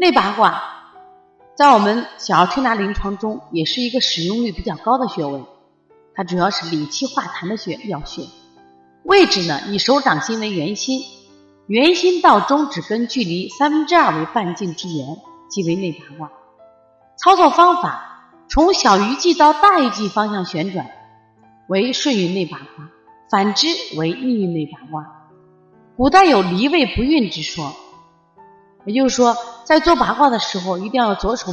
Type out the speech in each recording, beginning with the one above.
内八卦在我们小儿推拿临床中也是一个使用率比较高的穴位，它主要是理气化痰的穴要穴。位置呢，以手掌心为圆心，圆心到中指根距离三分之二为半径之圆，即为内八卦。操作方法：从小鱼际到大鱼际方向旋转，为顺运内八卦；反之为逆运内八卦。古代有离位不孕之说，也就是说，在做八卦的时候，一定要左手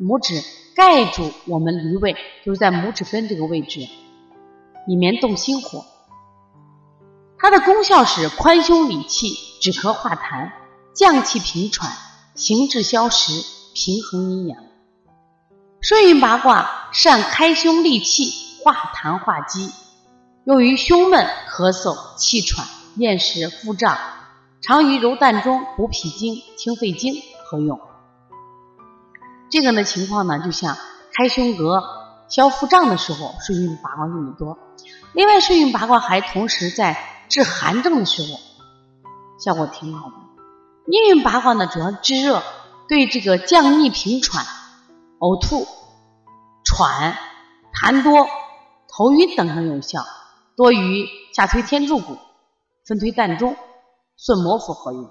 拇指盖住我们离位，就是在拇指根这个位置，以免动心火。它的功效是宽胸理气、止咳化痰、降气平喘、行滞消食、平衡阴阳。顺运八卦善开胸利气、化痰化积，用于胸闷、咳嗽、气喘。厌食、腹胀，常于揉膻中、补脾经、清肺经合用。这个呢情况呢，就像开胸膈、消腹胀的时候，顺运八卦用的多。另外，顺运八卦还同时在治寒症的时候效果挺好的。逆运八卦呢，主要治热，对这个降逆平喘、呕吐、喘、痰多、头晕等很有效，多于下推天柱骨。分推膻中，是模糊合一